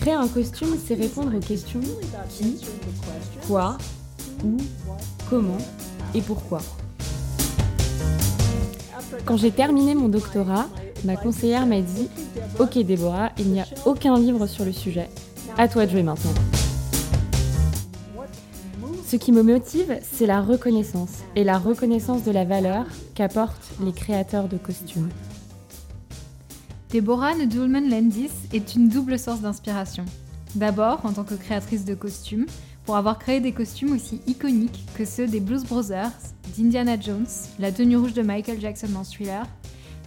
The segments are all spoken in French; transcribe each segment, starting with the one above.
Créer un costume, c'est répondre aux questions qui, quoi, où, comment et pourquoi. Quand j'ai terminé mon doctorat, ma conseillère m'a dit Ok Déborah, il n'y a aucun livre sur le sujet. À toi de jouer maintenant. Ce qui me motive, c'est la reconnaissance et la reconnaissance de la valeur qu'apportent les créateurs de costumes. Deborah Nedulman Landis est une double source d'inspiration. D'abord, en tant que créatrice de costumes, pour avoir créé des costumes aussi iconiques que ceux des Blues Brothers, d'Indiana Jones, la tenue rouge de Michael Jackson dans Thriller,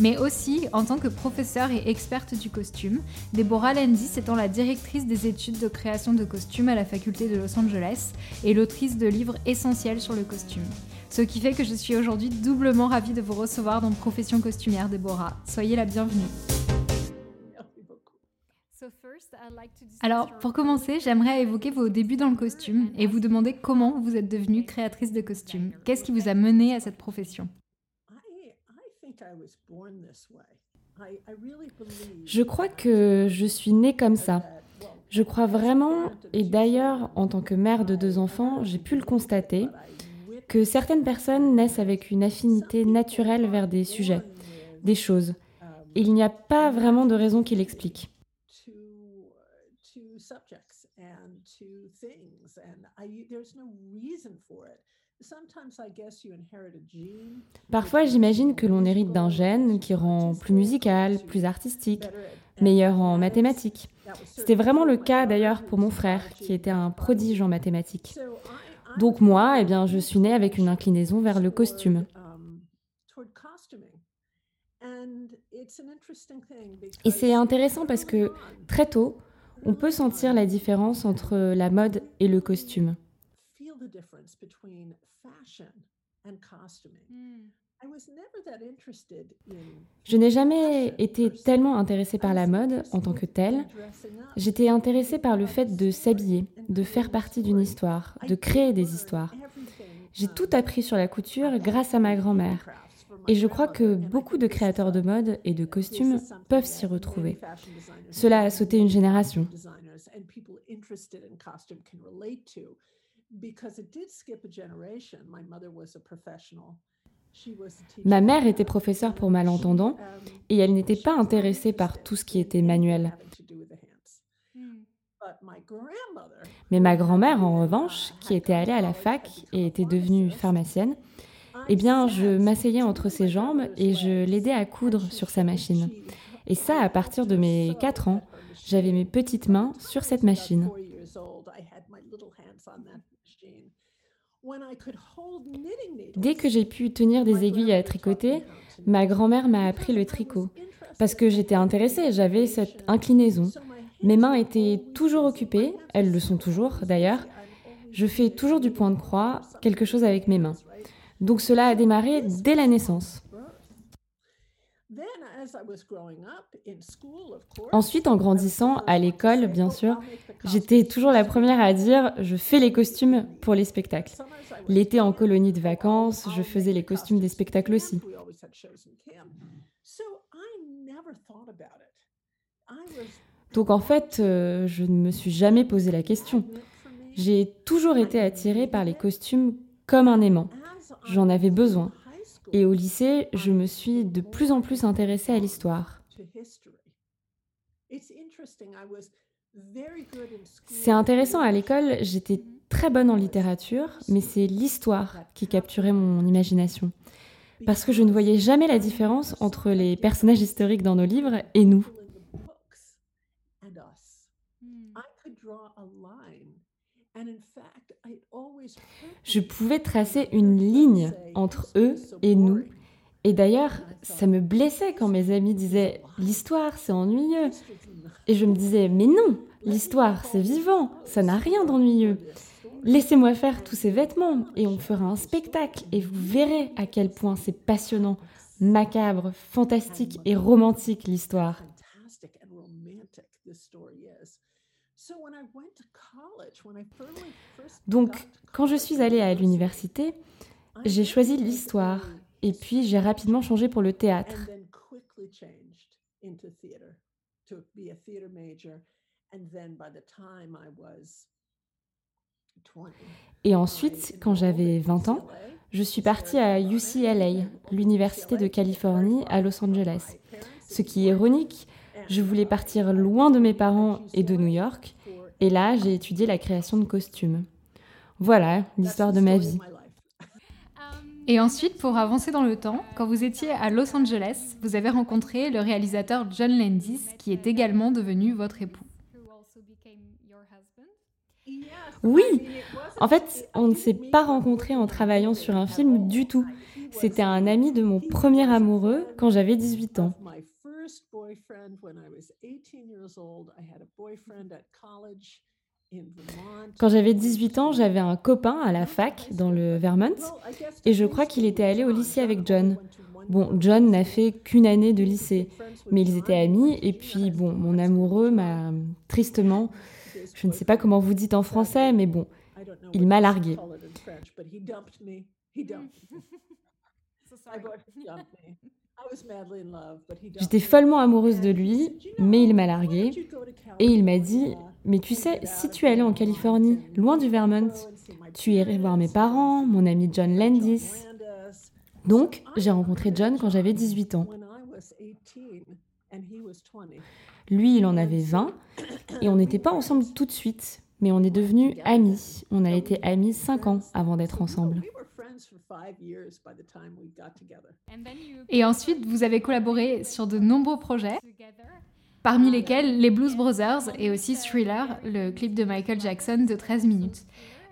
mais aussi en tant que professeure et experte du costume, Deborah Landis étant la directrice des études de création de costumes à la faculté de Los Angeles et l'autrice de livres essentiels sur le costume. Ce qui fait que je suis aujourd'hui doublement ravie de vous recevoir dans Profession costumière, Deborah. Soyez la bienvenue. Alors, pour commencer, j'aimerais évoquer vos débuts dans le costume et vous demander comment vous êtes devenue créatrice de costumes. Qu'est-ce qui vous a mené à cette profession? Je crois que je suis née comme ça. Je crois vraiment, et d'ailleurs, en tant que mère de deux enfants, j'ai pu le constater, que certaines personnes naissent avec une affinité naturelle vers des sujets, des choses. Il n'y a pas vraiment de raison qui l'explique. Parfois, j'imagine que l'on hérite d'un gène qui rend plus musical, plus artistique, meilleur en mathématiques. C'était vraiment le cas d'ailleurs pour mon frère, qui était un prodige en mathématiques. Donc moi, eh bien, je suis née avec une inclinaison vers le costume. Et c'est intéressant parce que très tôt, on peut sentir la différence entre la mode et le costume. Je n'ai jamais été tellement intéressée par la mode en tant que telle. J'étais intéressée par le fait de s'habiller, de faire partie d'une histoire, de créer des histoires. J'ai tout appris sur la couture grâce à ma grand-mère. Et je crois que beaucoup de créateurs de mode et de costumes peuvent s'y retrouver. Cela a sauté une génération. Ma mère était professeure pour malentendants et elle n'était pas intéressée par tout ce qui était manuel. Mais ma grand-mère, en revanche, qui était allée à la fac et était devenue pharmacienne, eh bien, je m'asseyais entre ses jambes et je l'aidais à coudre sur sa machine. Et ça, à partir de mes 4 ans, j'avais mes petites mains sur cette machine. Dès que j'ai pu tenir des aiguilles à tricoter, ma grand-mère m'a appris le tricot. Parce que j'étais intéressée, j'avais cette inclinaison. Mes mains étaient toujours occupées, elles le sont toujours d'ailleurs. Je fais toujours du point de croix, quelque chose avec mes mains. Donc cela a démarré dès la naissance. Ensuite, en grandissant, à l'école, bien sûr, j'étais toujours la première à dire je fais les costumes pour les spectacles. L'été en colonie de vacances, je faisais les costumes des spectacles aussi. Donc en fait, euh, je ne me suis jamais posé la question. J'ai toujours été attirée par les costumes comme un aimant. J'en avais besoin. Et au lycée, je me suis de plus en plus intéressée à l'histoire. C'est intéressant, à l'école, j'étais très bonne en littérature, mais c'est l'histoire qui capturait mon imagination. Parce que je ne voyais jamais la différence entre les personnages historiques dans nos livres et nous. Je pouvais tracer une ligne entre eux et nous. Et d'ailleurs, ça me blessait quand mes amis disaient L'histoire, c'est ennuyeux. Et je me disais Mais non, l'histoire, c'est vivant, ça n'a rien d'ennuyeux. Laissez-moi faire tous ces vêtements et on fera un spectacle et vous verrez à quel point c'est passionnant, macabre, fantastique et romantique l'histoire. Donc, quand je suis allée à l'université, j'ai choisi l'histoire. et puis j'ai rapidement changé pour le théâtre. Et ensuite, quand j'avais 20 ans, je suis partie à UCLA, l'Université de Californie à Los Angeles. Ce qui est ironique, je voulais partir loin de mes parents et de New York, et là j'ai étudié la création de costumes. Voilà l'histoire de ma vie. Et ensuite, pour avancer dans le temps, quand vous étiez à Los Angeles, vous avez rencontré le réalisateur John Landis, qui est également devenu votre époux. Oui, en fait, on ne s'est pas rencontrés en travaillant sur un film du tout. C'était un ami de mon premier amoureux quand j'avais 18 ans. Quand j'avais 18 ans, j'avais un copain à la fac dans le Vermont et je crois qu'il était allé au lycée avec John. Bon, John n'a fait qu'une année de lycée, mais ils étaient amis. Et puis bon, mon amoureux m'a tristement, je ne sais pas comment vous dites en français, mais bon, il m'a largué. J'étais follement amoureuse de lui, mais il m'a largué. Et il m'a dit Mais tu sais, si tu allais en Californie, loin du Vermont, tu irais voir mes parents, mon ami John Landis. Donc, j'ai rencontré John quand j'avais 18 ans. Lui, il en avait 20, et on n'était pas ensemble tout de suite, mais on est devenus amis. On a été amis 5 ans avant d'être ensemble. Et ensuite, vous avez collaboré sur de nombreux projets, parmi lesquels les Blues Brothers et aussi Thriller, le clip de Michael Jackson de 13 minutes.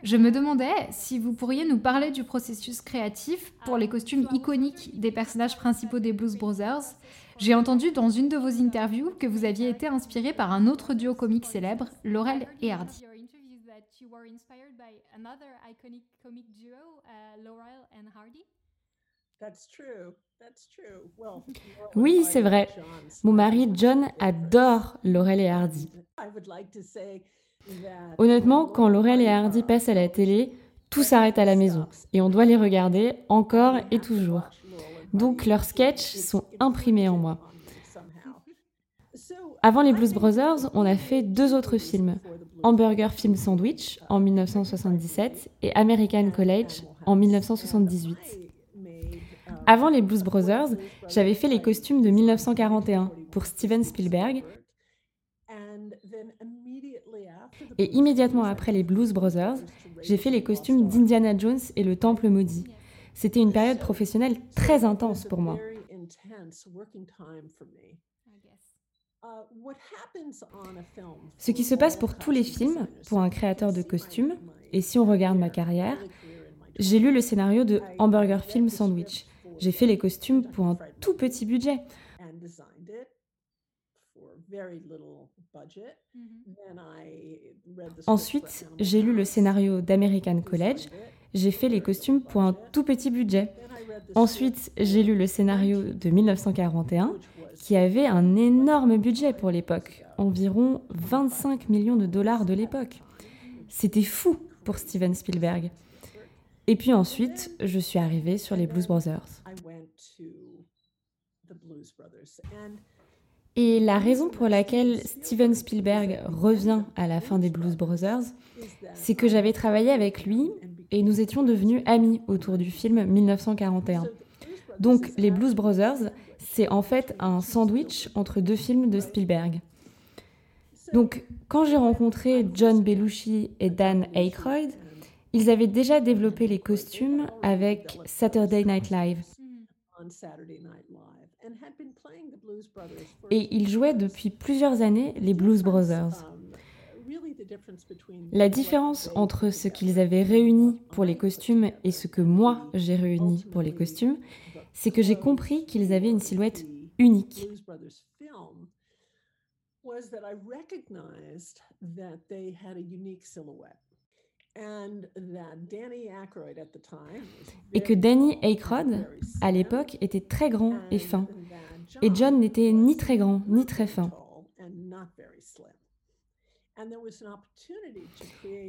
Je me demandais si vous pourriez nous parler du processus créatif pour les costumes iconiques des personnages principaux des Blues Brothers. J'ai entendu dans une de vos interviews que vous aviez été inspiré par un autre duo comique célèbre, Laurel et Hardy. Oui, c'est vrai. Mon mari John adore Laurel et Hardy. Honnêtement, quand Laurel et Hardy passent à la télé, tout s'arrête à la maison et on doit les regarder encore et toujours. Donc leurs sketchs sont imprimés en moi. Avant les Blues Brothers, on a fait deux autres films, Hamburger Film Sandwich en 1977 et American College en 1978. Avant les Blues Brothers, j'avais fait les costumes de 1941 pour Steven Spielberg. Et immédiatement après les Blues Brothers, j'ai fait les costumes d'Indiana Jones et le Temple maudit. C'était une période professionnelle très intense pour moi. Ce qui se passe pour tous les films, pour un créateur de costumes, et si on regarde ma carrière, j'ai lu le scénario de Hamburger Film Sandwich. J'ai fait les costumes pour un tout petit budget. Ensuite, j'ai lu le scénario d'American College. J'ai fait les costumes pour un tout petit budget. Ensuite, j'ai lu le scénario de 1941 qui avait un énorme budget pour l'époque, environ 25 millions de dollars de l'époque. C'était fou pour Steven Spielberg. Et puis ensuite, je suis arrivée sur les Blues Brothers. Et la raison pour laquelle Steven Spielberg revient à la fin des Blues Brothers, c'est que j'avais travaillé avec lui et nous étions devenus amis autour du film 1941. Donc les Blues Brothers, c'est en fait un sandwich entre deux films de Spielberg. Donc quand j'ai rencontré John Belushi et Dan Aykroyd, ils avaient déjà développé les costumes avec Saturday Night Live. Et ils jouaient depuis plusieurs années les Blues Brothers. La différence entre ce qu'ils avaient réuni pour les costumes et ce que moi j'ai réuni pour les costumes, c'est que j'ai compris qu'ils avaient une silhouette unique. Et que Danny Aykroyd, à l'époque, était très grand et fin. Et John n'était ni très grand ni très fin.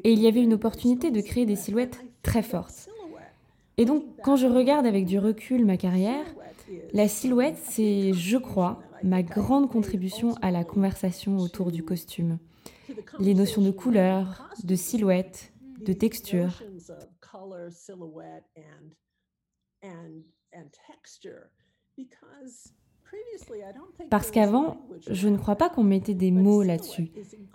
Et il y avait une opportunité de créer des silhouettes très fortes. Et donc, quand je regarde avec du recul ma carrière, la silhouette, c'est, je crois, ma grande contribution à la conversation autour du costume. Les notions de couleur, de silhouette, de texture. Parce qu'avant, je ne crois pas qu'on mettait des mots là-dessus.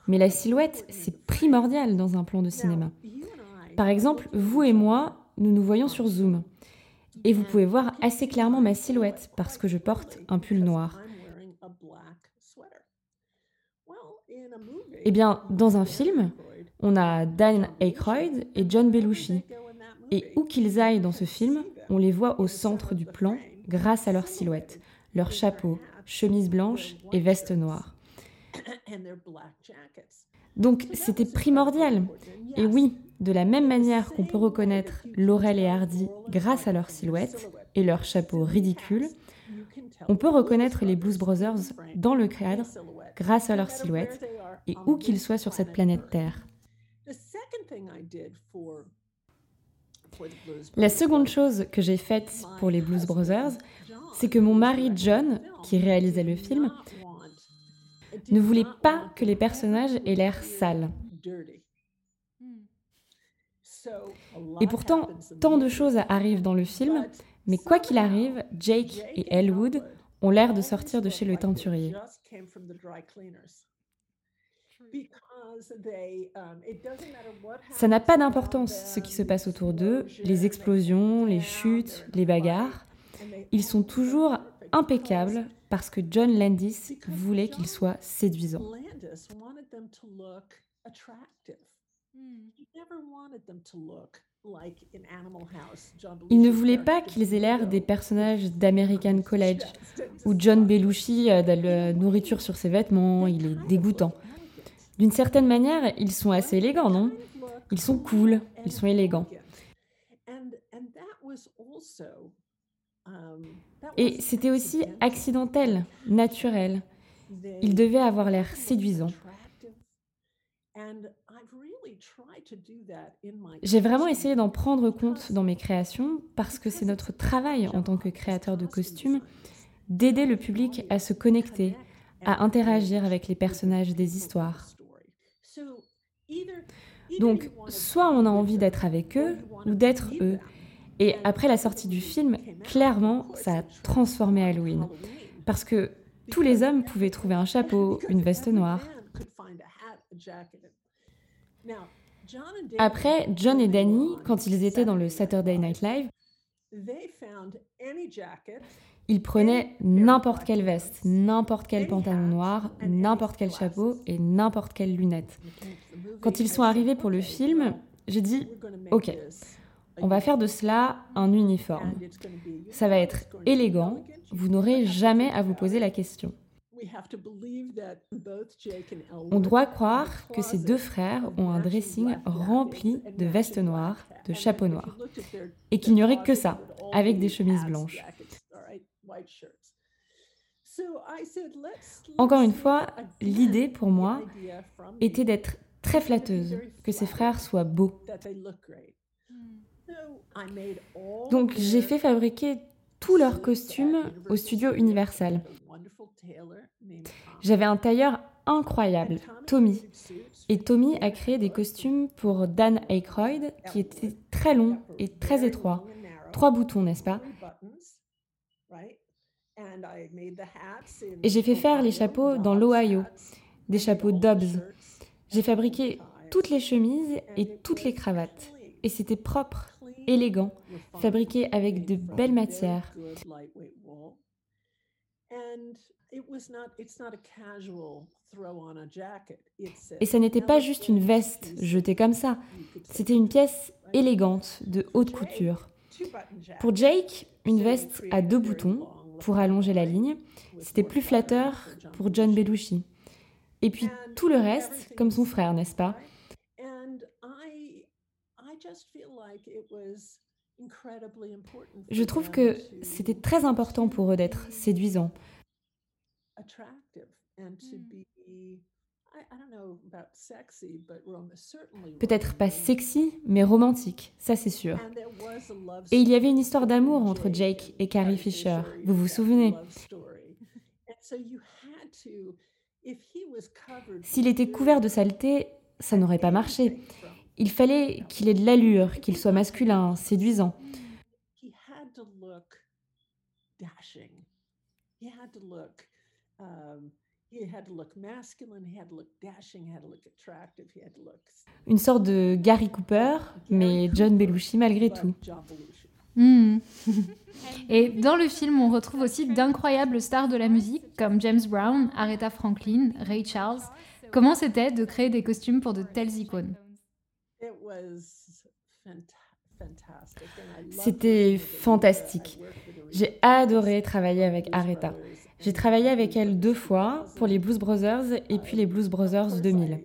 Mais la silhouette, c'est primordial dans un plan de cinéma. Par exemple, vous et moi, nous nous voyons sur Zoom. Et vous pouvez voir assez clairement ma silhouette parce que je porte un pull noir. Eh bien, dans un film, on a Dan Aykroyd et John Belushi. Et où qu'ils aillent dans ce film, on les voit au centre du plan grâce à leur silhouette, leur chapeau, chemise blanche et veste noire. Donc c'était primordial. Et oui, de la même manière qu'on peut reconnaître Laurel et Hardy grâce à leur silhouette et leur chapeau ridicule, on peut reconnaître les Blues Brothers dans le cadre grâce à leur silhouette et où qu'ils soient sur cette planète Terre. La seconde chose que j'ai faite pour les Blues Brothers, c'est que mon mari John, qui réalisait le film, ne voulait pas que les personnages aient l'air sales. Et pourtant, tant de choses arrivent dans le film, mais quoi qu'il arrive, Jake et Elwood ont l'air de sortir de chez le teinturier. Ça n'a pas d'importance ce qui se passe autour d'eux, les explosions, les chutes, les bagarres. Ils sont toujours impeccables parce que John Landis voulait qu'ils soient séduisants. Il ne voulait pas qu'ils aient l'air des personnages d'American College, où John Belushi a de la nourriture sur ses vêtements, il est dégoûtant. D'une certaine manière, ils sont assez élégants, non? Ils sont cool, ils sont élégants. Et c'était aussi accidentel, naturel. Ils devaient avoir l'air séduisants. J'ai vraiment essayé d'en prendre compte dans mes créations parce que c'est notre travail en tant que créateur de costumes d'aider le public à se connecter, à interagir avec les personnages des histoires. Donc, soit on a envie d'être avec eux ou d'être eux. Et après la sortie du film, clairement, ça a transformé Halloween. Parce que tous les hommes pouvaient trouver un chapeau, une veste noire. Après, John et Danny, quand ils étaient dans le Saturday Night Live, ils prenaient n'importe quelle veste, n'importe quel pantalon noir, n'importe quel chapeau et n'importe quelle lunette. Quand ils sont arrivés pour le film, j'ai dit Ok, on va faire de cela un uniforme. Ça va être élégant, vous n'aurez jamais à vous poser la question. On doit croire que ces deux frères ont un dressing rempli de vestes noires, de chapeaux noirs, et qu'il n'y aurait que ça, avec des chemises blanches. Encore une fois, l'idée pour moi était d'être très flatteuse, que ces frères soient beaux. Donc j'ai fait fabriquer tous leurs costumes au studio Universal. J'avais un tailleur incroyable, Tommy. Et Tommy a créé des costumes pour Dan Aykroyd qui étaient très longs et très étroits. Trois boutons, n'est-ce pas? Et j'ai fait faire les chapeaux dans l'Ohio, des chapeaux Dobbs. J'ai fabriqué toutes les chemises et toutes les cravates. Et c'était propre, élégant, fabriqué avec de belles matières. Et ça n'était pas juste une veste jetée comme ça, c'était une pièce élégante de haute couture. Pour Jake, une veste à deux boutons pour allonger la ligne, c'était plus flatteur pour John Belushi. Et puis tout le reste, comme son frère, n'est-ce pas? Je trouve que c'était très important pour eux d'être séduisants. Peut-être pas sexy, mais romantique, ça c'est sûr. Et il y avait une histoire d'amour entre Jake et Carrie Fisher, vous vous souvenez? S'il était couvert de saleté, ça n'aurait pas marché. Il fallait qu'il ait de l'allure, qu'il soit masculin, séduisant. Une sorte de Gary Cooper, mais John Belushi malgré tout. Hmm. Et dans le film, on retrouve aussi d'incroyables stars de la musique comme James Brown, Aretha Franklin, Ray Charles. Comment c'était de créer des costumes pour de telles icônes? C'était fantastique. J'ai adoré travailler avec Aretha. J'ai travaillé avec elle deux fois pour les Blues Brothers et puis les Blues Brothers 2000.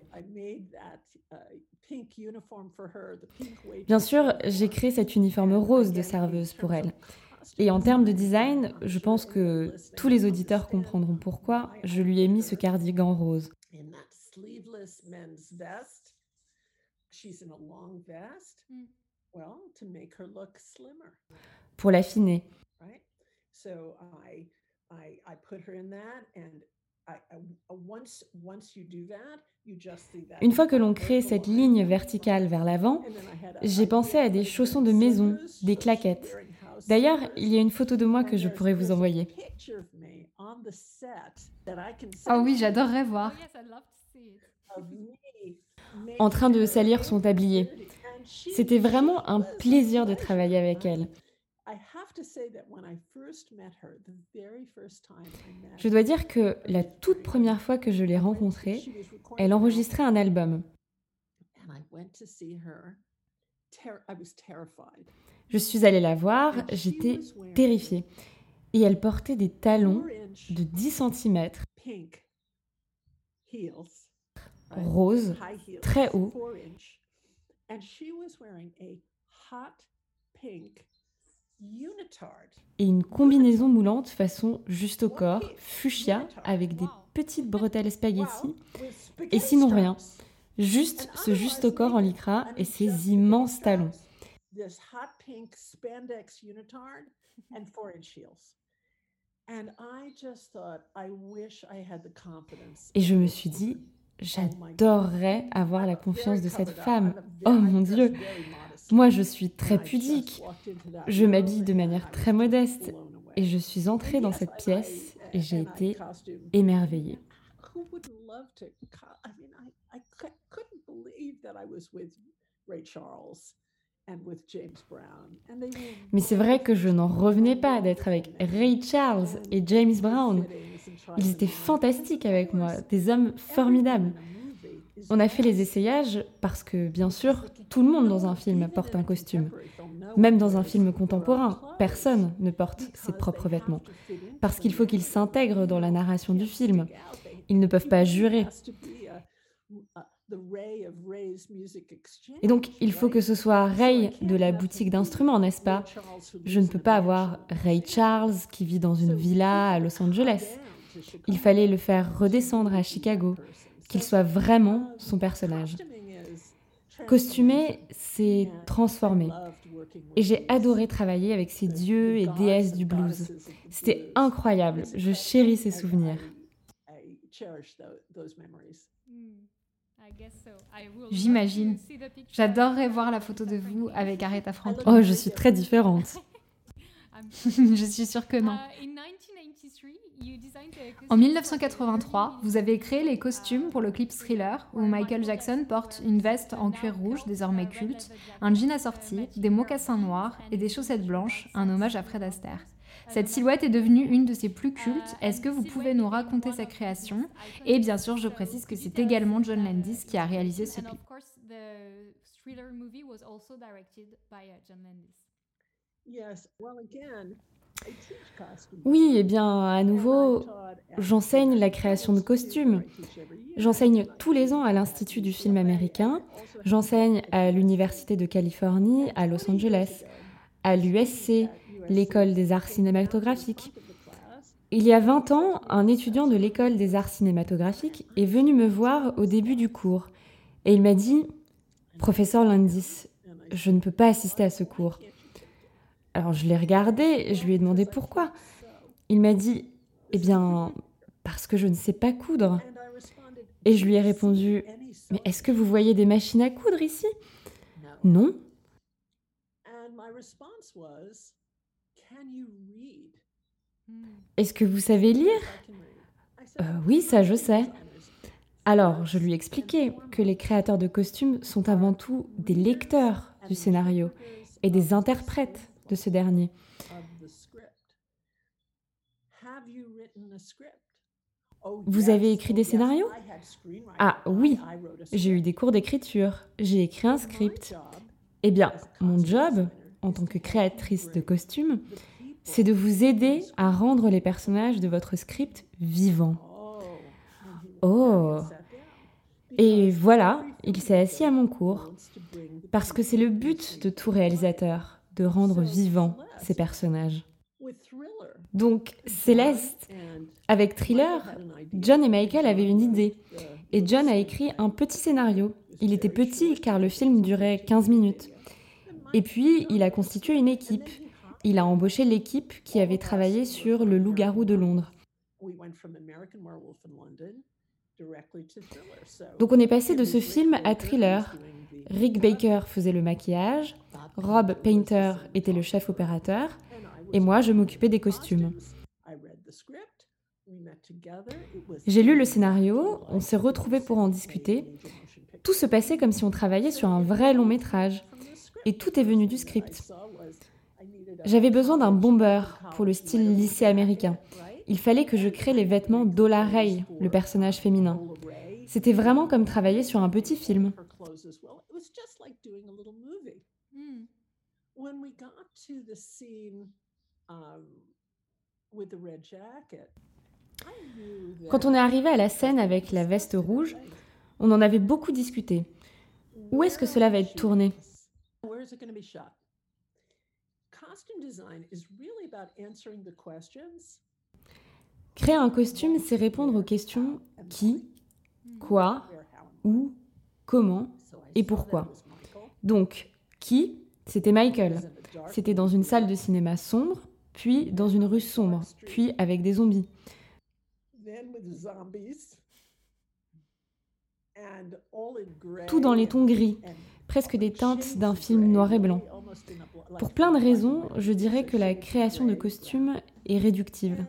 Bien sûr, j'ai créé cet uniforme rose de serveuse pour elle. Et en termes de design, je pense que tous les auditeurs comprendront pourquoi je lui ai mis ce cardigan rose. Pour l'affiner. Une fois que l'on crée cette ligne verticale vers l'avant, j'ai pensé à des chaussons de maison, des claquettes. D'ailleurs, il y a une photo de moi que je pourrais vous envoyer. Oh oui, j'adorerais voir. En train de salir son tablier. C'était vraiment un plaisir de travailler avec elle. Je dois dire que la toute première fois que je l'ai rencontrée, elle enregistrait un album. Je suis allée la voir, j'étais terrifiée. Et elle portait des talons de 10 cm, roses, très hauts. Et une combinaison moulante façon juste au corps, fuchsia, avec des petites bretelles spaghetti. Et sinon rien. Juste ce juste au corps en lycra et ses immenses talons. Et je me suis dit, j'adorerais avoir la confiance de cette femme. Oh mon Dieu, moi, je suis très pudique. Je m'habille de manière très modeste. Et je suis entrée dans cette pièce et j'ai été émerveillée. Mais c'est vrai que je n'en revenais pas d'être avec Ray Charles et James Brown. Ils étaient fantastiques avec moi, des hommes formidables. On a fait les essayages parce que, bien sûr, tout le monde dans un film porte un costume. Même dans un film contemporain, personne ne porte ses propres vêtements. Parce qu'il faut qu'ils s'intègrent dans la narration du film. Ils ne peuvent pas jurer. Et donc, il faut que ce soit Ray de la boutique d'instruments, n'est-ce pas Je ne peux pas avoir Ray Charles qui vit dans une villa à Los Angeles. Il fallait le faire redescendre à Chicago qu'il soit vraiment son personnage. Costumer, c'est transformer. Et j'ai adoré travailler avec ces dieux et déesses du blues. C'était incroyable. Je chéris ces souvenirs. J'imagine. J'adorerais voir la photo de vous avec Aretha Franklin. Oh, je suis très différente. je suis sûre que non. En 1983, vous avez créé les costumes pour le clip Thriller, où Michael Jackson porte une veste en cuir rouge, désormais culte, un jean assorti, des mocassins noirs et des chaussettes blanches, un hommage à Fred Astaire. Cette silhouette est devenue une de ses plus cultes. Est-ce que vous pouvez nous raconter sa création? Et bien sûr, je précise que c'est également John Landis qui a réalisé ce clip. Oui, et eh bien, à nouveau, j'enseigne la création de costumes. J'enseigne tous les ans à l'Institut du film américain. J'enseigne à l'Université de Californie, à Los Angeles, à l'USC, l'école des arts cinématographiques. Il y a 20 ans, un étudiant de l'école des arts cinématographiques est venu me voir au début du cours et il m'a dit Professeur Landis, je ne peux pas assister à ce cours. Alors je l'ai regardé je lui ai demandé pourquoi. Il m'a dit Eh bien, Parce que je ne sais pas coudre. Et je lui ai répondu Mais est-ce que vous voyez des machines à coudre ici Non. Est-ce que vous savez lire? Euh, Oui, ça je sais. Alors, je lui ai expliqué que les créateurs de costumes sont avant tout des lecteurs du scénario et des interprètes de ce dernier. Vous avez écrit des scénarios? Ah oui, j'ai eu des cours d'écriture, j'ai écrit un script. Eh bien, mon job, en tant que créatrice de costumes, c'est de vous aider à rendre les personnages de votre script vivants. Oh Et voilà, il s'est assis à mon cours, parce que c'est le but de tout réalisateur, de rendre vivants ces personnages. Donc, Céleste, avec Thriller, John et Michael avaient une idée. Et John a écrit un petit scénario. Il était petit car le film durait 15 minutes. Et puis, il a constitué une équipe. Il a embauché l'équipe qui avait travaillé sur Le Loup-garou de Londres. Donc on est passé de ce film à thriller. Rick Baker faisait le maquillage, Rob Painter était le chef opérateur, et moi je m'occupais des costumes. J'ai lu le scénario, on s'est retrouvés pour en discuter. Tout se passait comme si on travaillait sur un vrai long métrage. Et tout est venu du script. J'avais besoin d'un bomber pour le style lycée américain. Il fallait que je crée les vêtements d'Ola Ray, le personnage féminin. C'était vraiment comme travailler sur un petit film. Quand on est arrivé à la scène avec la veste rouge, on en avait beaucoup discuté. Où est-ce que cela va être tourné? Créer un costume, c'est répondre aux questions qui, quoi, où, comment et pourquoi. Donc, qui C'était Michael. C'était dans une salle de cinéma sombre, puis dans une rue sombre, puis avec des zombies. Tout dans les tons gris, presque des teintes d'un film noir et blanc. Pour plein de raisons, je dirais que la création de costumes est réductive.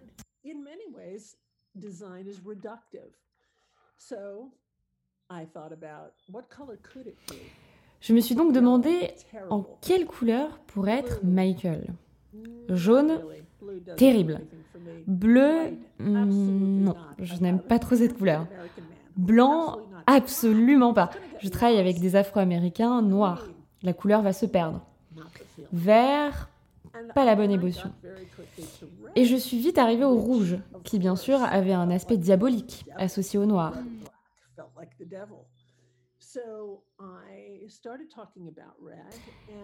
Je me suis donc demandé en quelle couleur pourrait être Michael? Jaune, terrible. Bleu, hmm, non, je n'aime pas trop cette couleur. Blanc, absolument pas. Je travaille avec des Afro-Américains noirs. La couleur va se perdre. Vert, pas la bonne émotion. Et je suis vite arrivée au rouge, qui bien sûr avait un aspect diabolique associé au noir.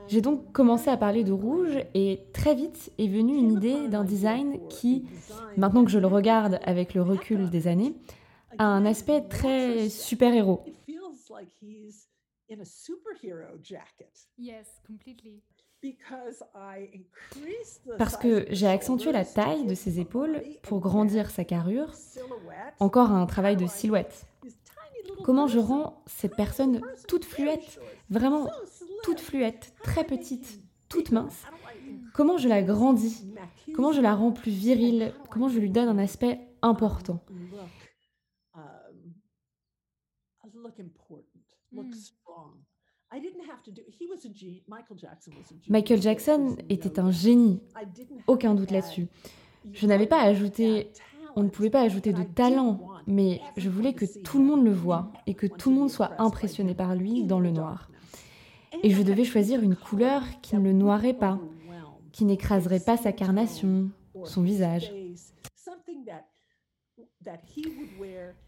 J'ai donc commencé à parler de rouge et très vite est venue une idée d'un design qui, maintenant que je le regarde avec le recul des années, a un aspect très super-héros. Parce que j'ai accentué la taille de ses épaules pour grandir sa carrure. Encore un travail de silhouette. Comment je rends cette personne toute fluette, vraiment toute fluette, très petite, toute mince. Comment je la grandis? Comment je la rends plus virile? Comment je lui donne un aspect important? Michael Jackson était un génie, aucun doute là-dessus. Je n'avais pas ajouté, on ne pouvait pas ajouter de talent, mais je voulais que tout le monde le voie et que tout le monde soit impressionné par lui dans le noir. Et je devais choisir une couleur qui ne le noirait pas, qui n'écraserait pas sa carnation, son visage.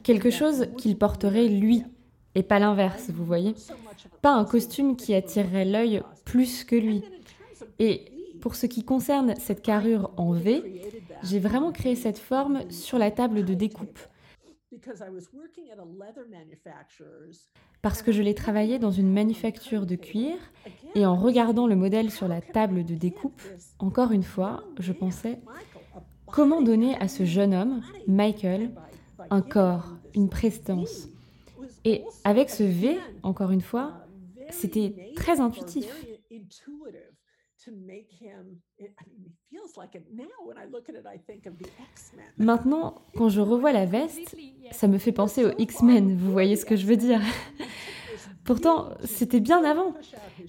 Quelque chose qu'il porterait lui, et pas l'inverse, vous voyez Pas un costume qui attirerait l'œil plus que lui. Et pour ce qui concerne cette carrure en V, j'ai vraiment créé cette forme sur la table de découpe. Parce que je l'ai travaillé dans une manufacture de cuir et en regardant le modèle sur la table de découpe, encore une fois, je pensais comment donner à ce jeune homme, Michael, un corps, une prestance? Et avec ce V, encore une fois, c'était très intuitif. Maintenant, quand je revois la veste, ça me fait penser aux X-Men, vous voyez ce que je veux dire Pourtant, c'était bien avant.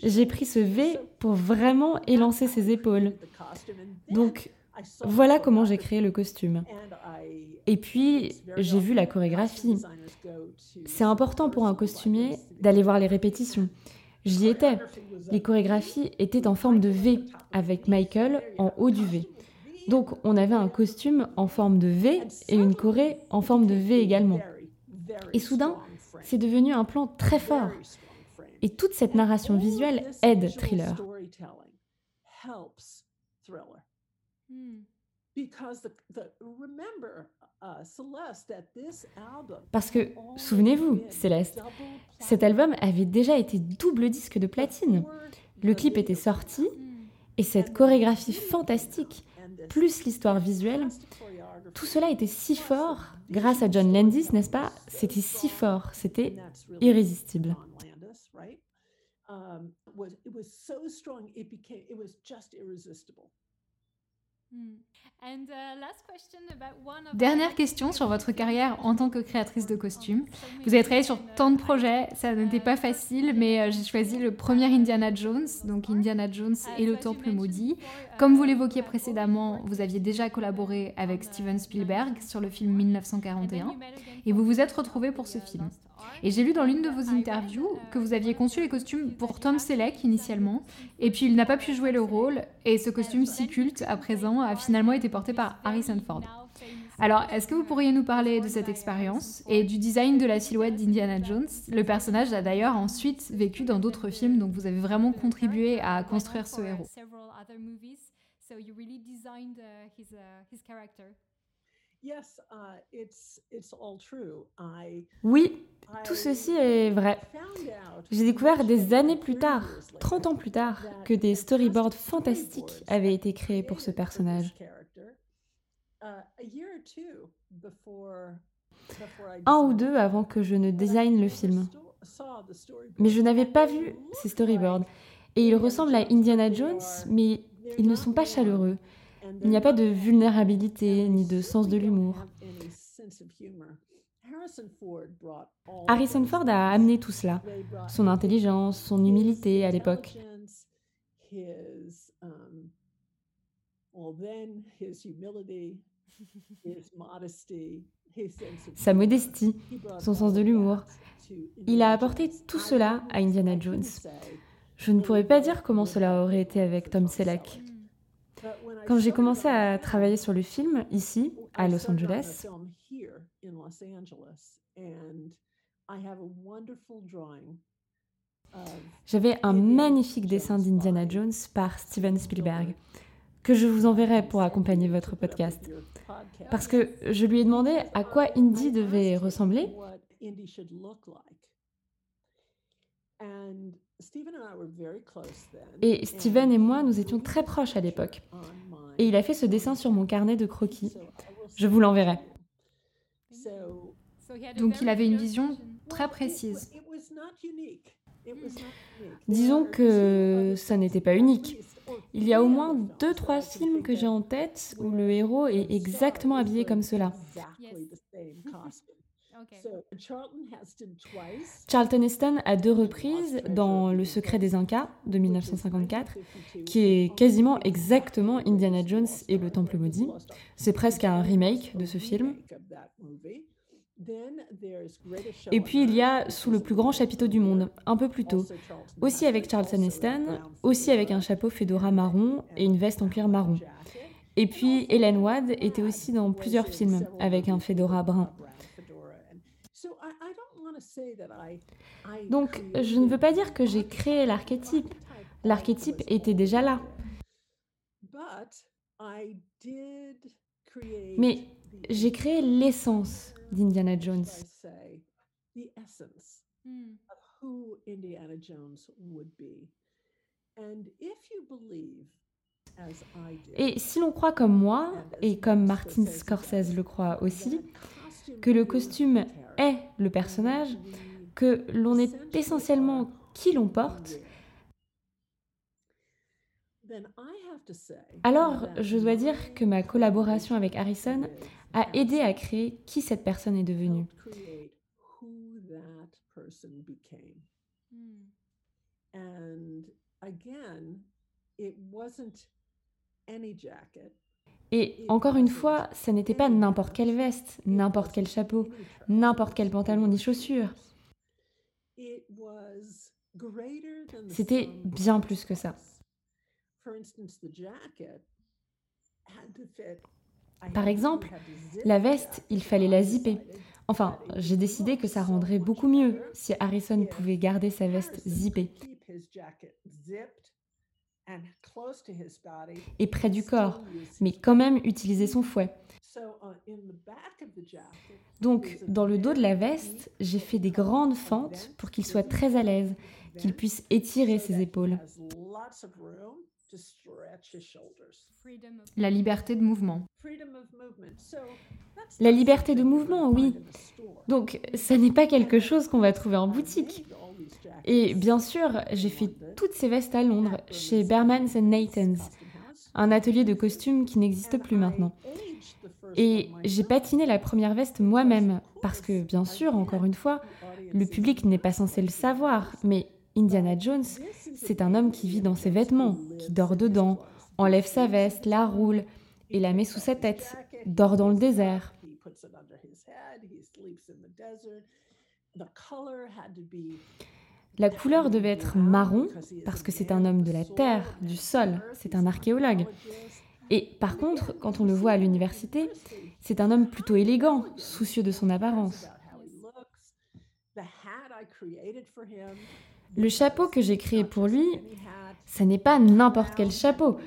J'ai pris ce V pour vraiment élancer ses épaules. Donc, voilà comment j'ai créé le costume. Et puis, j'ai vu la chorégraphie. C'est important pour un costumier d'aller voir les répétitions. J'y étais. Les chorégraphies étaient en forme de V, avec Michael en haut du V. Donc on avait un costume en forme de V et une choré en forme de V également. Et soudain, c'est devenu un plan très fort. Et toute cette narration visuelle aide Thriller. Parce que, souvenez-vous, Céleste, cet album avait déjà été double disque de platine. Le clip était sorti et cette chorégraphie fantastique, plus l'histoire visuelle, tout cela était si fort grâce à John Landis, n'est-ce pas? C'était si fort, c'était irrésistible. Dernière question sur votre carrière en tant que créatrice de costumes. Vous avez travaillé sur tant de projets, ça n'était pas facile, mais euh, j'ai choisi le premier Indiana Jones, donc Indiana Jones et le Temple maudit. Comme vous l'évoquiez précédemment, vous aviez déjà collaboré avec Steven Spielberg sur le film 1941, et vous vous êtes retrouvé pour ce film. Et j'ai lu dans l'une de vos interviews que vous aviez conçu les costumes pour Tom Selleck initialement, et puis il n'a pas pu jouer le rôle, et ce costume si culte à présent a finalement été porté par Harrison Ford. Alors, est-ce que vous pourriez nous parler de cette expérience et du design de la silhouette d'Indiana Jones? Le personnage a d'ailleurs ensuite vécu dans d'autres films, donc vous avez vraiment contribué à construire ce héros. Oui, tout ceci est vrai. J'ai découvert des années plus tard, 30 ans plus tard, que des storyboards fantastiques avaient été créés pour ce personnage. Un ou deux avant que je ne design le film. Mais je n'avais pas vu ces storyboards. Et ils ressemblent à Indiana Jones, mais ils ne sont pas chaleureux. Il n'y a pas de vulnérabilité ni de sens de l'humour. Harrison Ford a amené tout cela, son intelligence, son humilité à l'époque. Sa modestie, son sens de l'humour. Il a apporté tout cela à Indiana Jones. Je ne pourrais pas dire comment cela aurait été avec Tom Selleck. Quand j'ai commencé à travailler sur le film, ici, à Los Angeles, j'avais un magnifique dessin d'Indiana Jones par Steven Spielberg, que je vous enverrai pour accompagner votre podcast. Parce que je lui ai demandé à quoi Indy devait ressembler. Et Steven et moi, nous étions très proches à l'époque. Et il a fait ce dessin sur mon carnet de croquis. Je vous l'enverrai. Donc il avait une vision très précise. Disons que ça n'était pas unique. Il y a au moins deux, trois films que j'ai en tête où le héros est exactement habillé comme cela. Charlton Heston à deux reprises dans Le secret des Incas de 1954, qui est quasiment exactement Indiana Jones et le Temple maudit. C'est presque un remake de ce film. Et puis il y a Sous le plus grand chapiteau du monde, un peu plus tôt, aussi avec Charlton Heston, aussi avec un chapeau fedora marron et une veste en cuir marron. Et puis Helen Wade était aussi dans plusieurs films avec un fedora brun. Donc, je ne veux pas dire que j'ai créé l'archétype. L'archétype était déjà là. Mais j'ai créé l'essence d'Indiana Jones. Et si l'on croit comme moi, et comme Martin Scorsese le croit aussi, que le costume est le personnage, que l'on est essentiellement qui l'on porte, alors je dois dire que ma collaboration avec Harrison a aidé à créer qui cette personne est devenue. Et encore une fois, ce n'était pas n'importe quelle veste, n'importe quel chapeau, n'importe quel pantalon ni chaussures. C'était bien plus que ça. Par exemple, la veste, il fallait la zipper. Enfin, j'ai décidé que ça rendrait beaucoup mieux si Harrison pouvait garder sa veste zippée et près du corps, mais quand même utiliser son fouet. Donc, dans le dos de la veste, j'ai fait des grandes fentes pour qu'il soit très à l'aise, qu'il puisse étirer ses épaules. La liberté de mouvement. La liberté de mouvement, oui. Donc, ça n'est pas quelque chose qu'on va trouver en boutique. Et bien sûr, j'ai fait toutes ces vestes à Londres, chez Bermans Nathans, un atelier de costumes qui n'existe plus maintenant. Et j'ai patiné la première veste moi-même, parce que, bien sûr, encore une fois, le public n'est pas censé le savoir, mais Indiana Jones, c'est un homme qui vit dans ses vêtements, qui dort dedans, enlève sa veste, la roule et la met sous sa tête, dort dans le désert. La couleur devait être marron parce que c'est un homme de la terre, du sol, c'est un archéologue. Et par contre, quand on le voit à l'université, c'est un homme plutôt élégant, soucieux de son apparence. Le chapeau que j'ai créé pour lui, ça n'est pas n'importe quel chapeau.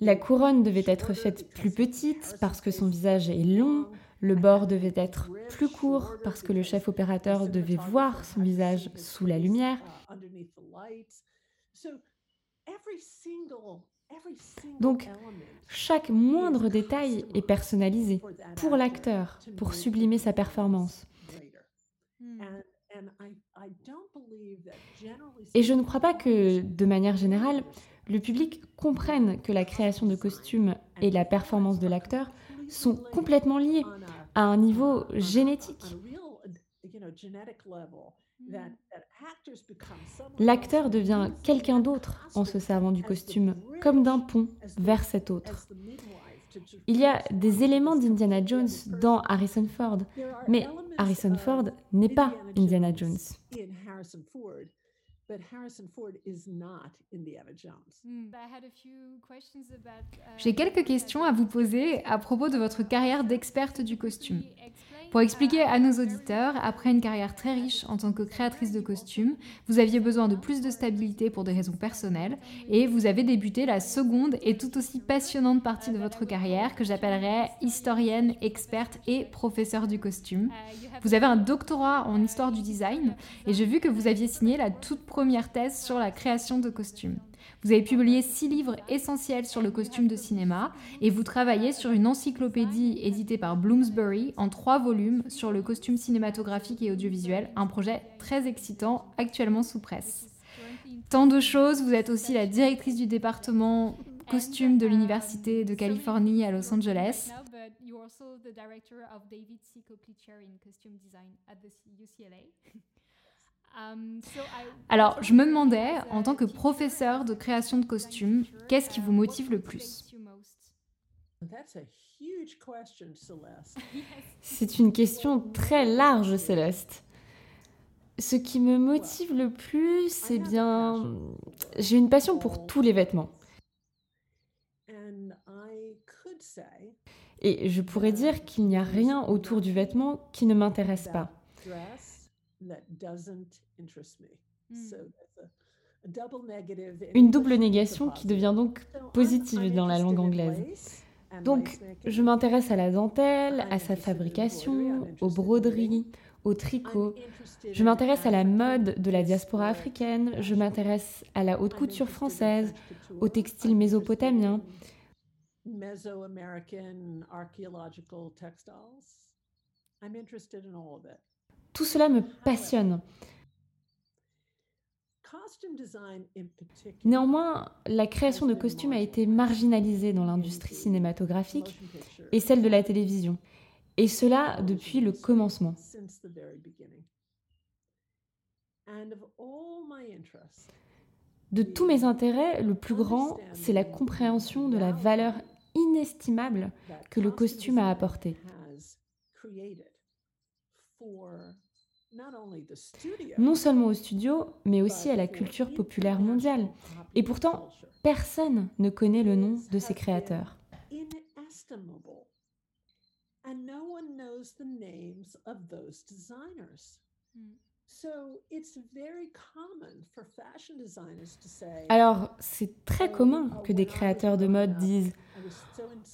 La couronne devait être faite plus petite parce que son visage est long, le bord devait être plus court parce que le chef opérateur devait voir son visage sous la lumière. Donc, chaque moindre détail est personnalisé pour l'acteur, pour sublimer sa performance. Et je ne crois pas que, de manière générale, le public comprenne que la création de costumes et la performance de l'acteur sont complètement liés à un niveau génétique. L'acteur devient quelqu'un d'autre en se servant du costume, comme d'un pont vers cet autre. Il y a des éléments d'Indiana Jones dans Harrison Ford, mais Harrison Ford n'est pas Indiana Jones. J'ai quelques questions à vous poser à propos de votre carrière d'experte du costume. Pour expliquer à nos auditeurs, après une carrière très riche en tant que créatrice de costumes, vous aviez besoin de plus de stabilité pour des raisons personnelles et vous avez débuté la seconde et tout aussi passionnante partie de votre carrière que j'appellerais historienne, experte et professeure du costume. Vous avez un doctorat en histoire du design et j'ai vu que vous aviez signé la toute première thèse sur la création de costumes. Vous avez publié six livres essentiels sur le costume de cinéma et vous travaillez sur une encyclopédie éditée par Bloomsbury en trois volumes sur le costume cinématographique et audiovisuel, un projet très excitant actuellement sous presse. Tant de choses, vous êtes aussi la directrice du département costume de l'Université de Californie à Los Angeles. Um, Alors, je me demandais, en tant que professeur de création de costumes, qu'est-ce qui vous motive le plus C'est une question très large, Céleste. Ce qui me motive le plus, c'est bien... J'ai une passion pour tous les vêtements. Et je pourrais dire qu'il n'y a rien autour du vêtement qui ne m'intéresse pas. Une double négation qui devient donc positive dans la langue anglaise. Donc, je m'intéresse à la dentelle, à sa fabrication, aux broderies, au tricot. Je m'intéresse à la mode de la diaspora africaine, je m'intéresse à la haute couture française, au textile mésopotamien. Tout cela me passionne. Néanmoins, la création de costumes a été marginalisée dans l'industrie cinématographique et celle de la télévision, et cela depuis le commencement. De tous mes intérêts, le plus grand, c'est la compréhension de la valeur inestimable que le costume a apporté non seulement au studio, mais aussi à la culture populaire mondiale. Et pourtant, personne ne connaît le nom de ses créateurs. Alors, c'est très commun que des créateurs de mode disent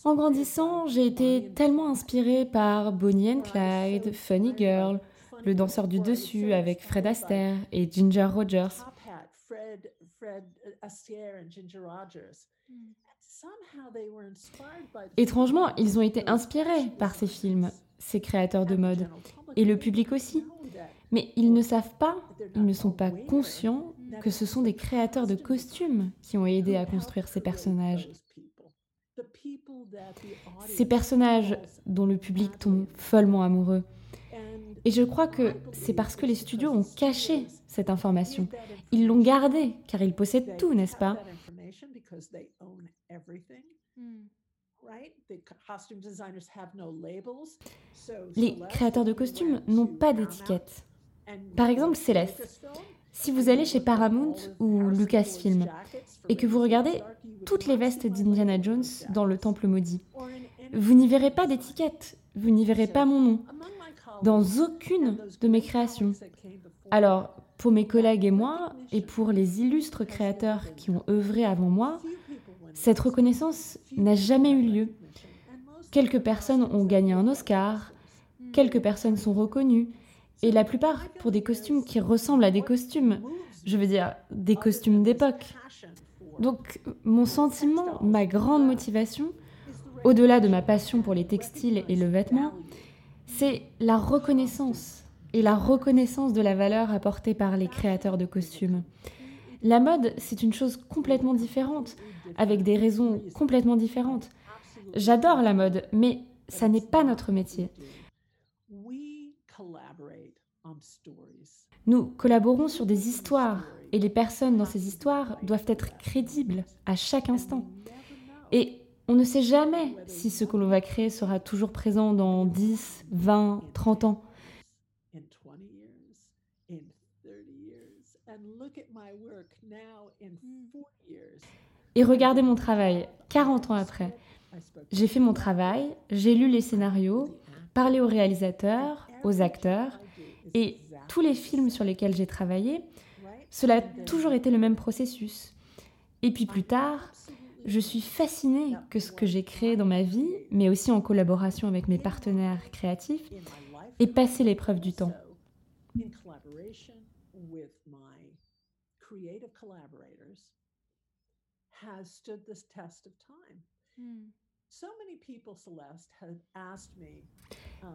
En grandissant, j'ai été tellement inspiré par Bonnie and Clyde, Funny Girl, le danseur du dessus avec Fred Astaire et Ginger Rogers. Étrangement, ils ont été inspirés par ces films, ces créateurs de mode, et le public aussi. Mais ils ne savent pas, ils ne sont pas conscients que ce sont des créateurs de costumes qui ont aidé à construire ces personnages. Ces personnages dont le public tombe follement amoureux. Et je crois que c'est parce que les studios ont caché cette information. Ils l'ont gardée, car ils possèdent tout, n'est-ce pas? Les créateurs de costumes n'ont pas d'étiquette. Par exemple, Céleste. Si vous allez chez Paramount ou Lucasfilm et que vous regardez toutes les vestes d'Indiana Jones dans le Temple maudit, vous n'y verrez pas d'étiquette, vous n'y verrez pas mon nom dans aucune de mes créations. Alors, pour mes collègues et moi, et pour les illustres créateurs qui ont œuvré avant moi, cette reconnaissance n'a jamais eu lieu. Quelques personnes ont gagné un Oscar, quelques personnes sont reconnues, et la plupart pour des costumes qui ressemblent à des costumes, je veux dire des costumes d'époque. Donc mon sentiment, ma grande motivation, au-delà de ma passion pour les textiles et le vêtement, c'est la reconnaissance et la reconnaissance de la valeur apportée par les créateurs de costumes. La mode, c'est une chose complètement différente, avec des raisons complètement différentes. J'adore la mode, mais ça n'est pas notre métier. Nous collaborons sur des histoires, et les personnes dans ces histoires doivent être crédibles à chaque instant. Et on ne sait jamais si ce que l'on va créer sera toujours présent dans 10, 20, 30 ans. Et regardez mon travail, 40 ans après. J'ai fait mon travail, j'ai lu les scénarios, parlé aux réalisateurs, aux acteurs, et tous les films sur lesquels j'ai travaillé, cela a toujours été le même processus. Et puis plus tard, je suis fascinée que ce que j'ai créé dans ma vie, mais aussi en collaboration avec mes partenaires créatifs, ait passé l'épreuve du temps.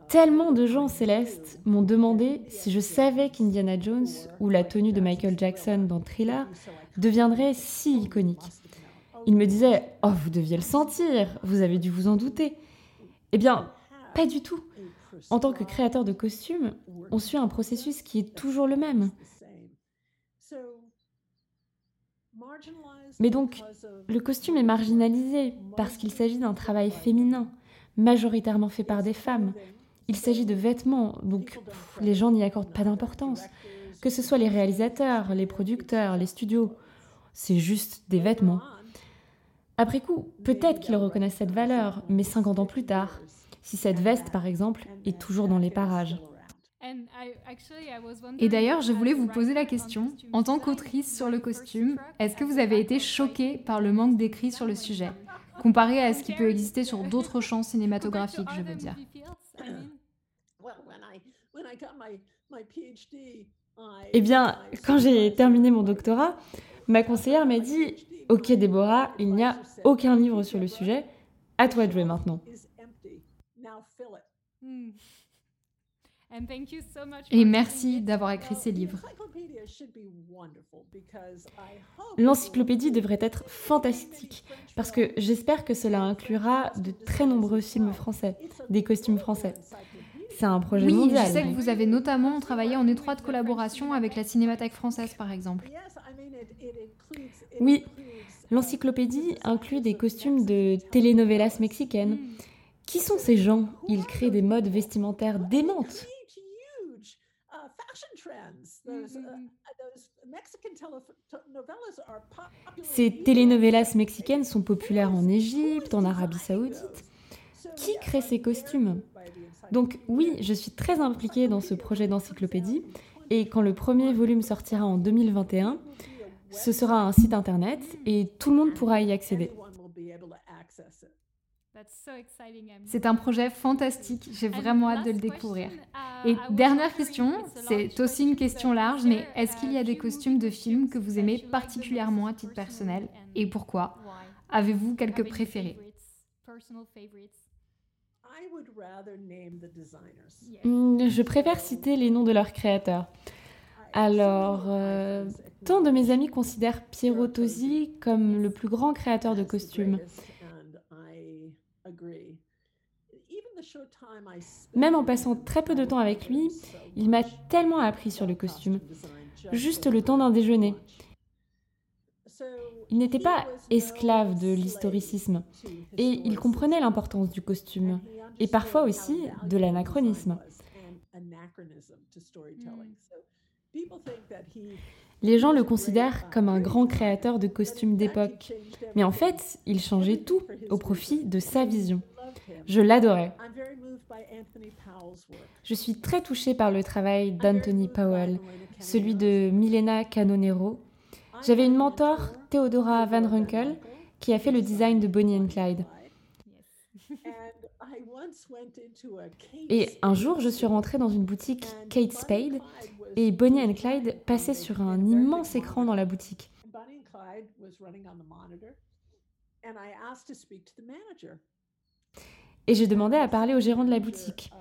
Tellement de gens célestes m'ont demandé si je savais qu'Indiana Jones ou la tenue de Michael Jackson dans Thriller deviendrait si iconique. Il me disait Oh, vous deviez le sentir, vous avez dû vous en douter. Eh bien, pas du tout. En tant que créateur de costumes, on suit un processus qui est toujours le même. Mais donc, le costume est marginalisé parce qu'il s'agit d'un travail féminin, majoritairement fait par des femmes. Il s'agit de vêtements, donc les gens n'y accordent pas d'importance. Que ce soit les réalisateurs, les producteurs, les studios, c'est juste des vêtements. Après coup, peut-être qu'ils reconnaissent cette valeur, mais 50 ans plus tard, si cette veste, par exemple, est toujours dans les parages. Et d'ailleurs, je voulais vous poser la question, en tant qu'autrice sur le costume, est-ce que vous avez été choquée par le manque d'écrits sur le sujet, comparé à ce qui peut exister sur d'autres champs cinématographiques, je veux dire? Eh bien, quand j'ai terminé mon doctorat, ma conseillère m'a dit Ok, Déborah, il n'y a aucun livre sur le sujet. À toi de jouer maintenant. Hmm. Et merci d'avoir écrit ces livres. L'encyclopédie devrait être fantastique parce que j'espère que cela inclura de très nombreux films français, des costumes français. C'est un projet oui, mondial. Je sais que vous avez notamment travaillé en étroite collaboration avec la Cinémathèque française, par exemple. Oui, l'encyclopédie inclut des costumes de telenovelas mexicaines. Qui sont ces gens? Ils créent des modes vestimentaires démentes. Ces telenovelas mexicaines sont populaires en Égypte, en Arabie saoudite. Qui crée ces costumes Donc oui, je suis très impliquée dans ce projet d'encyclopédie. Et quand le premier volume sortira en 2021, ce sera un site internet et tout le monde pourra y accéder. C'est un projet fantastique, j'ai vraiment hâte de le découvrir. Et dernière question, c'est aussi une question large, mais est-ce qu'il y a des costumes de films que vous aimez particulièrement à titre personnel et pourquoi? Avez-vous quelques préférés? Je préfère citer les noms de leurs créateurs. Alors, euh, tant de mes amis considèrent Piero Tosi comme le plus grand créateur de costumes. Même en passant très peu de temps avec lui, il m'a tellement appris sur le costume. Juste le temps d'un déjeuner. Il n'était pas esclave de l'historicisme et il comprenait l'importance du costume et parfois aussi de l'anachronisme. Les gens le considèrent comme un grand créateur de costumes d'époque, mais en fait, il changeait tout au profit de sa vision. Je l'adorais. Je suis très touchée par le travail d'Anthony Powell, celui de Milena Canonero. J'avais une mentor, Theodora Van Runkel, qui a fait le design de Bonnie and Clyde. Et un jour, je suis rentrée dans une boutique Kate Spade et Bonnie and Clyde passaient sur un immense écran dans la boutique. Et j'ai demandé à parler au gérant de la boutique.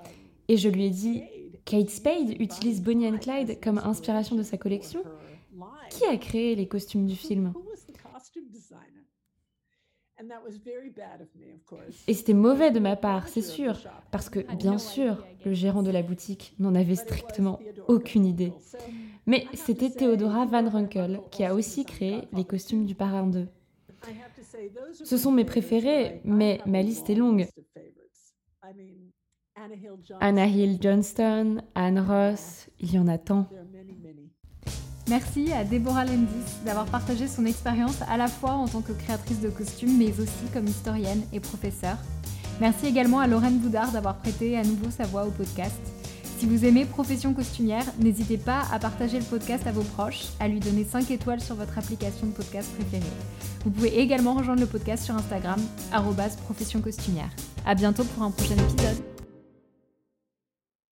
Et je lui ai dit, Kate Spade utilise Bonnie and Clyde comme inspiration de sa collection. Qui a créé les costumes du film? Et c'était mauvais de ma part, c'est sûr, parce que, bien sûr, le gérant de la boutique n'en avait strictement aucune idée. Mais c'était Theodora Van Runkel qui a aussi créé les costumes du parrain 2. Ce sont mes préférés, mais ma liste est longue. Anna Hill Johnston, Anne Ross, il y en a tant. Merci à Deborah Lendis d'avoir partagé son expérience à la fois en tant que créatrice de costumes, mais aussi comme historienne et professeure. Merci également à Lorraine Boudard d'avoir prêté à nouveau sa voix au podcast. Si vous aimez Profession costumière, n'hésitez pas à partager le podcast à vos proches, à lui donner 5 étoiles sur votre application de podcast préférée. Vous pouvez également rejoindre le podcast sur Instagram, profession costumière. À bientôt pour un prochain épisode.